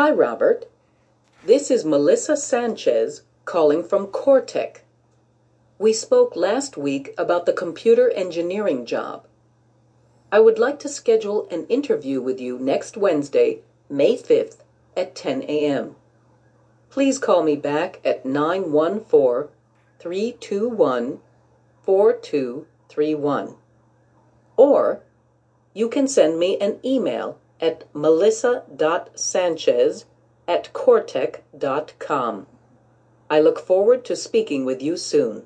Hi, Robert. This is Melissa Sanchez calling from Cortec. We spoke last week about the computer engineering job. I would like to schedule an interview with you next Wednesday, May 5th at 10 a.m. Please call me back at 914 321 4231. Or you can send me an email at melissa.sanchez at cortec.com. I look forward to speaking with you soon.